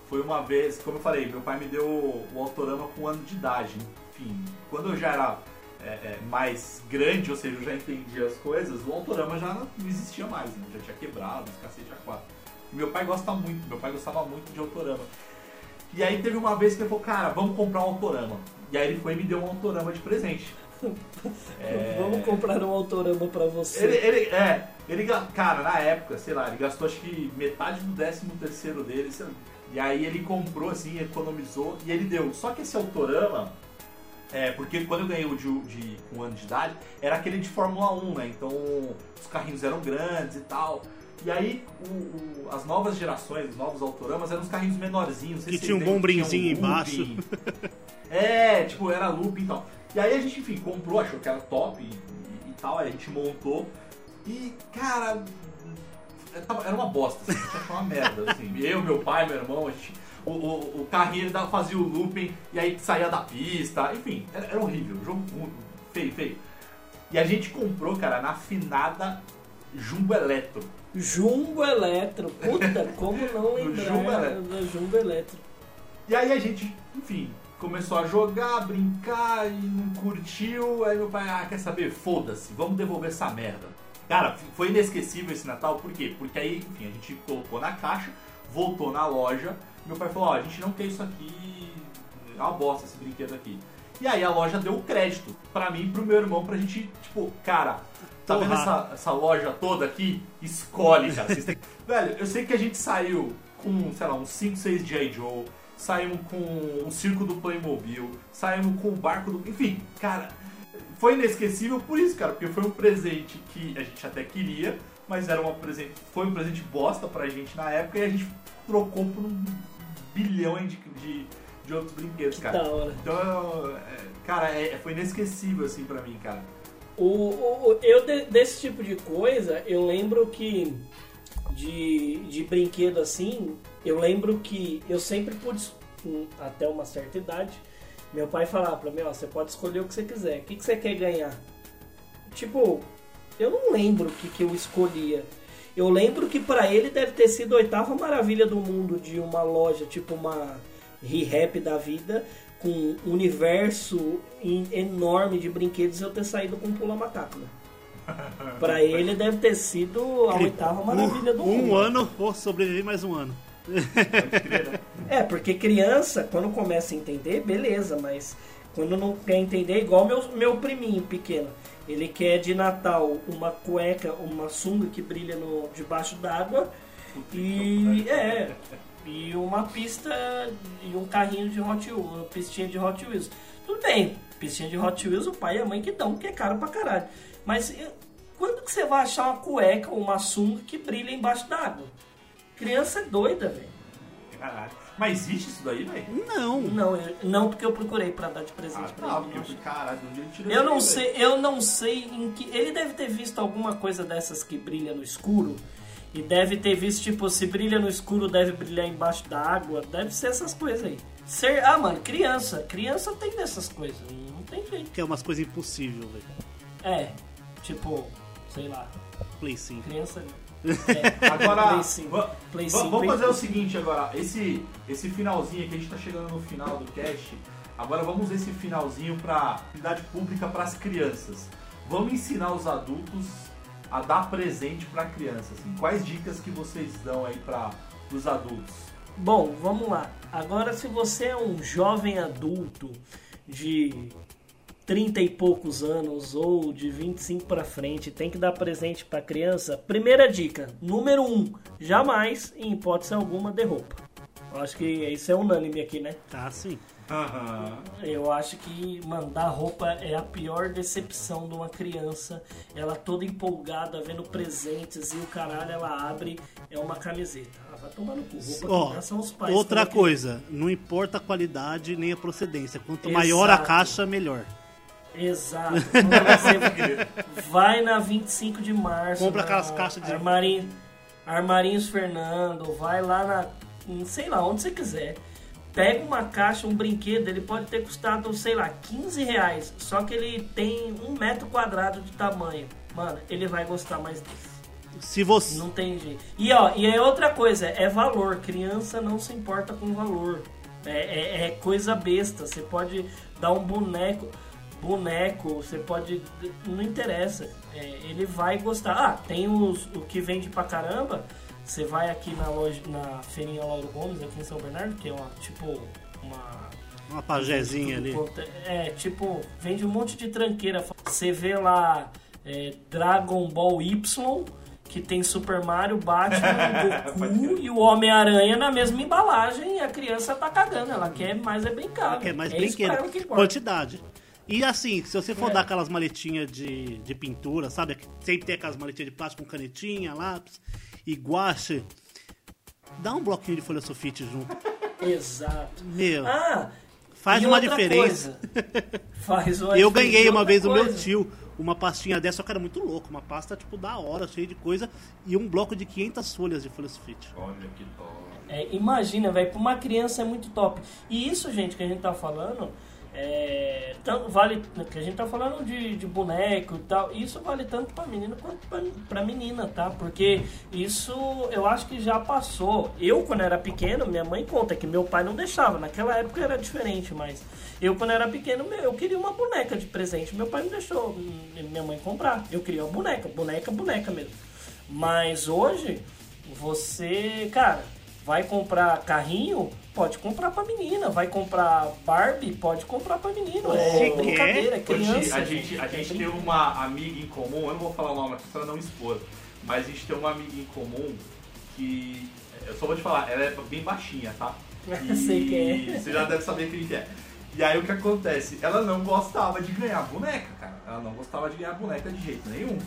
foi uma vez, como eu falei, meu pai me deu o autorama com um ano de idade. Enfim, quando eu já era é, é, mais grande, ou seja, eu já entendia as coisas, o autorama já não existia mais, né? já tinha quebrado, os cacete a quatro. Meu pai gosta muito, meu pai gostava muito de autorama. E aí teve uma vez que ele falou, cara, vamos comprar um autorama. E aí ele foi e me deu um autorama de presente. É, Vamos comprar um autorama pra você. ele, ele, é, ele, cara, na época, sei lá, ele gastou acho que metade do décimo terceiro dele, sei lá. e aí ele comprou assim, economizou e ele deu. Só que esse autorama, É, porque quando eu ganhei o de, de um ano de idade, era aquele de Fórmula 1, né? Então os carrinhos eram grandes e tal. E aí o- o- as novas gerações, os novos autoramas eram os carrinhos menorzinhos. Que tinha um bombrinzinho tinha um embaixo. É, tipo, era loop e tal. E aí a gente, enfim, comprou, achou que era top e, e- e tal, aí a gente montou. E, cara, é, era uma bosta, assim, a gente achou uma merda, assim. Eu, meu pai, meu irmão, a gente, o, o, o carrinho ele fazia o looping e aí saía da pista, enfim, era, era horrível, um jogo muito feio, feio. E a gente comprou, cara, na finada Jumbo Eletro. Jumbo Eletro. Puta, como não lembrar Jumbo Eletro. da Jumbo Eletro. E aí a gente, enfim, começou a jogar, brincar e não curtiu. Aí meu pai, ah, quer saber? Foda-se, vamos devolver essa merda. Cara, foi inesquecível esse Natal, por quê? Porque aí, enfim, a gente colocou na caixa, voltou na loja. Meu pai falou: Ó, a gente não quer isso aqui, é uma bosta esse brinquedo aqui. E aí a loja deu o crédito pra mim e pro meu irmão pra gente, tipo, cara, tá vendo essa, essa loja toda aqui? Escolhe, cara. Têm- Velho, eu sei que a gente saiu com, sei lá, uns 5, 6 G.I. Joe, saímos com o circo do Playmobil, saímos com o barco do. Enfim, cara, foi inesquecível por isso, cara, porque foi um presente que a gente até queria, mas era uma presente, foi um presente bosta pra gente na época e a gente trocou por um bilhão de, de, de outros brinquedos, cara. Da hora. Então, é, cara, é- foi inesquecível assim pra mim, cara. O, o- eu de- desse tipo de coisa, eu lembro que de, de brinquedo assim, eu lembro que eu sempre pude, hum, até uma certa idade, meu pai falava pra mim, ó, você pode escolher o que você quiser, o que, que você quer ganhar? Tipo, eu não lembro o que, que eu escolhia. Eu lembro que pra ele deve ter sido a oitava maravilha do mundo de uma loja, tipo uma re-rap da vida, com um universo enorme de brinquedos eu ter saído com um pula macaco. Né? Pra ele deve ter sido a oitava maravilha do um, mundo. um ano, ou sobreviver mais um ano. É, porque criança, quando começa a entender, beleza, mas quando não quer entender, é igual meu, meu priminho pequeno. Ele quer de Natal uma cueca, uma sunga que brilha no, debaixo d'água e é e uma pista e um carrinho de Hot Wheels, uma pistinha de Hot Wheels. Tudo bem, pistinha de Hot Wheels o pai e a mãe que dão, que é caro pra caralho. Mas quando que você vai achar uma cueca ou uma sunga que brilha embaixo d'água? Criança é doida, velho. Caralho. Mas existe isso daí, velho? Não. Não, eu- não porque eu procurei pra dar de presente Ah, pra tá, ele. porque caralho, um dia ele tirou Eu não aí, sei, eu não sei em que. Ele deve ter visto alguma coisa dessas que brilha no escuro. E deve ter visto, tipo, se brilha no escuro, deve brilhar embaixo da água. Deve ser essas coisas aí. Ser, ah, mano, criança. Criança tem dessas coisas. Não tem jeito. Que é umas coisas impossíveis, velho. É, tipo, sei lá. Play 5. Criança. Agora, Play cinco. va- Play va- cinco, vamos Play fazer o seguinte agora. Esse, esse finalzinho aqui, a gente tá chegando no final do cast. Agora vamos esse finalzinho pra utilidade pública pras crianças. Vamos ensinar os adultos a dar presente pra criança. Assim. Quais dicas que vocês dão aí para os adultos? Bom, vamos lá. Agora, se você é um jovem adulto de 30 e poucos anos ou de 25 pra frente, tem que dar presente pra criança. Primeira dica, número 1, um, jamais, em hipótese alguma, dê roupa. Eu acho que isso é unânime aqui, né? Ah, sim. Eu acho que mandar roupa é a pior decepção de uma criança. Ela toda empolgada, vendo presentes e o caralho, ela abre, é uma camiseta. Ah, vai tomar no cu. Roupa são os pais. outra coisa, não importa a qualidade nem a procedência. Quanto maior a Exato. caixa, melhor. Exato. Você vai na 25 de março. Compra na aquelas caixas de- Armarinho, Armarinhos Fernando, vai lá na. sei lá, onde você quiser. Pega uma caixa, um brinquedo, ele pode ter custado, sei lá, 15 reais. Só que ele tem um metro quadrado de tamanho. Mano, ele vai gostar mais disso. Se você. Não tem jeito. E ó, e é outra coisa, é valor. Criança não se importa com valor. É, é- é coisa besta. Você pode dar um boneco, boneco, você pode. Não interessa. É, ele vai gostar. Ah, tem os, o que vende pra caramba. Você vai aqui na loja, na feirinha Lauro Gomes, aqui em São Bernardo, que é uma, tipo, uma Uma pajézinha ali. é, tipo, vende um monte de tranqueira. Você vê lá é, Dragon Ball Y, que tem Super Mario, Batman, Goku e o Homem-Aranha na mesma embalagem e a criança tá cagando. Ela quer mais é brincar. Quer mais é isso pra brinquedo. ela que. Quantidade. E assim, se você for É. dar aquelas maletinhas de, de pintura, sabe? Sempre tem aquelas maletinhas de plástico com canetinha, lápis e guache. Dá um bloquinho de folha sulfite junto. Exato. Meu, Ah, faz e uma outra diferença. coisa. Faz uma Eu diferença. ganhei uma outra vez do meu coisa. tio uma pastinha dessa, só que era muito louco. Uma pasta, tipo, da hora, cheia de coisa. E um bloco de 500 folhas de folha sulfite. Olha que top. É, imagina, velho, pra uma criança é muito top. E isso, gente, que a gente tá falando, é, tanto vale. Que a gente tá falando de, de boneco e tal, isso vale tanto pra menino quanto pra menina, tá? Porque isso eu acho que já passou. Eu, quando era pequeno, minha mãe conta que meu pai não deixava. Naquela época era diferente, mas eu, quando era pequeno, eu queria uma boneca de presente. Meu pai não deixou minha mãe comprar. Eu queria uma boneca, boneca, boneca mesmo. Mas hoje, você, cara, vai comprar carrinho, pode comprar pra menina. Vai comprar Barbie, pode comprar pra menino. É Você brincadeira, é criança. a gente, a É gente tem uma amiga em comum, eu não vou falar o nome aqui pra não expor, mas a gente tem uma amiga em comum que. Eu só vou te falar, ela é bem baixinha, tá? E Sei quem é. Você já deve saber quem que é. E aí o que acontece? Ela não gostava de ganhar boneca, cara. Ela não gostava de ganhar boneca de jeito nenhum.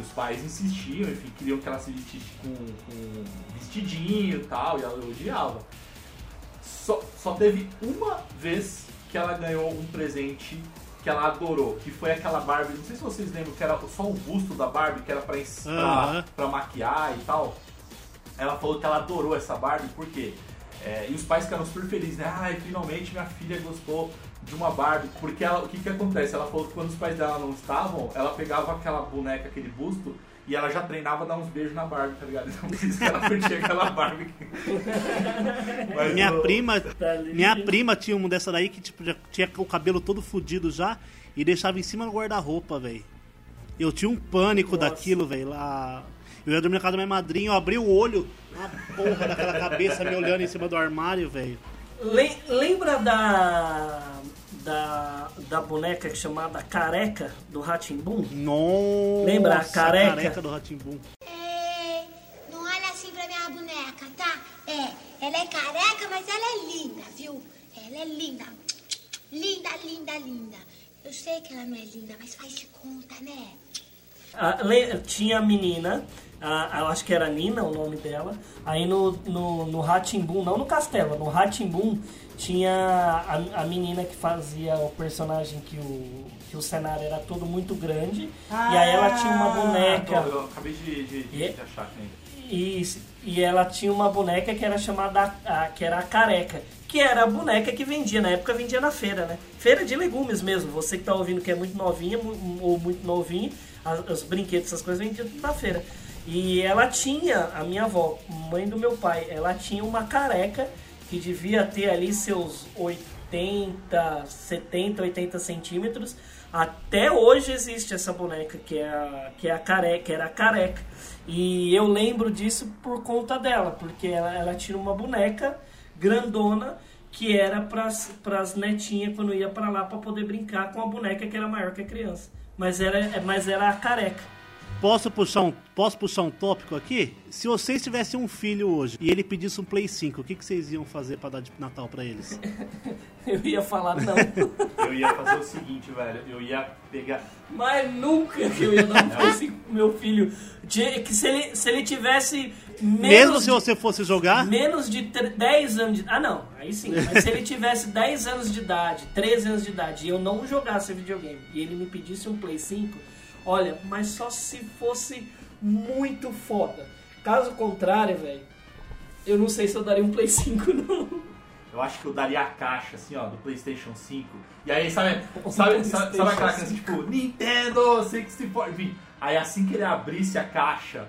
E os pais insistiam, enfim, queriam que ela se vestisse com, com vestidinho e tal, e ela odiava. Só, só teve uma vez que ela ganhou um presente que ela adorou, que foi aquela Barbie, não sei se vocês lembram, que era só o busto da Barbie, que era pra, pra, Aham. pra maquiar e tal. Ela falou que ela adorou essa Barbie, por quê? É, e os pais ficaram super felizes, né? Ai, finalmente minha filha gostou de uma Barbie. Porque ela, o que que acontece? Ela falou que quando os pais dela não estavam, ela pegava aquela boneca, aquele busto, e ela já treinava a dar uns beijos na Barbie, tá ligado? Então por isso que ela curtia aquela Barbie. Mas Minha o- prima, Tá minha prima tinha uma dessa daí que tipo, já tinha o cabelo todo fudido já e deixava em cima do guarda-roupa, velho. Eu tinha um pânico Nossa. daquilo, velho. Lá... Eu ia dormir na casa da minha madrinha, eu abri o olho, a porra daquela cabeça me olhando em cima do armário, velho. Le- lembra da, da da boneca chamada Careca do Ratimbum? Nossa, Lembra a careca? do Ratimbum. É, não olha assim pra minha boneca, tá? É, ela é careca, mas ela é linda, viu? Ela é linda. Linda, linda, linda. Eu sei que ela não é linda, mas faz de conta, né? Ah, le- tinha a menina, a- eu acho que era Nina o nome dela. Aí no, no, no não no Castelo, no Ratimbum tinha a, a menina que fazia o personagem que o, que o cenário era todo muito grande. e aí ela tinha uma boneca. Ah, Eu acabei de, de, de E- achar quem. Isso. E ela tinha uma boneca que era chamada a, que era a careca, que era a boneca que vendia, na época vendia na feira, né? Feira de legumes mesmo. Você que tá ouvindo que é muito novinha ou muito novinho, as- os brinquedos, essas coisas tudo na feira. E ela tinha, a minha avó, mãe do meu pai, ela tinha uma careca que devia ter ali seus 80, 70, 80 centímetros. Até hoje existe essa boneca que é a, que é a careca, que era a careca. E eu lembro disso por conta dela, porque ela, ela tinha uma boneca grandona que era para as netinhas quando ia para lá para poder brincar com a boneca que era maior que a criança. Mas era, mas era a careca. Posso puxar, um, posso puxar um tópico aqui? Se vocês tivessem um filho hoje e ele pedisse um Play 5, o que, que vocês iam fazer pra dar de Natal pra eles? Eu ia falar não, Eu ia fazer o seguinte, velho. Eu ia pegar. mas nunca que eu ia dar um Play 5 pro meu filho. Que se ele, se ele tivesse menos Mesmo se de- você fosse jogar, Menos de tre- 10 anos de Ah, não, aí sim. Mas se ele tivesse 10 anos de idade, 13 anos de idade, e eu não jogasse videogame, e ele me pedisse um Play 5, olha, mas só se fosse muito foda. Caso contrário, velho, eu não sei se eu daria um Play 5, não. Eu acho que eu daria a caixa, assim, ó, do PlayStation 5. E aí, sabe, sabe, sabe, sabe aquela criança, tipo, Nintendo 64, enfim. Aí assim que ele abrisse a caixa,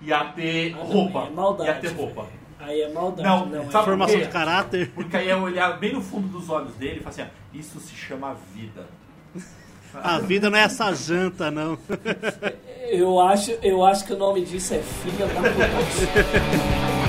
ia ter Ah, roupa. aí é maldade, ia ter roupa. Aí é maldade, Não, não. sabe é. formação de caráter. Porque aí eu olhar bem no fundo dos olhos dele e falar assim, ó, isso se chama vida. A vida não é essa janta, não. Eu acho, eu acho que o nome disso é Filha da Puta.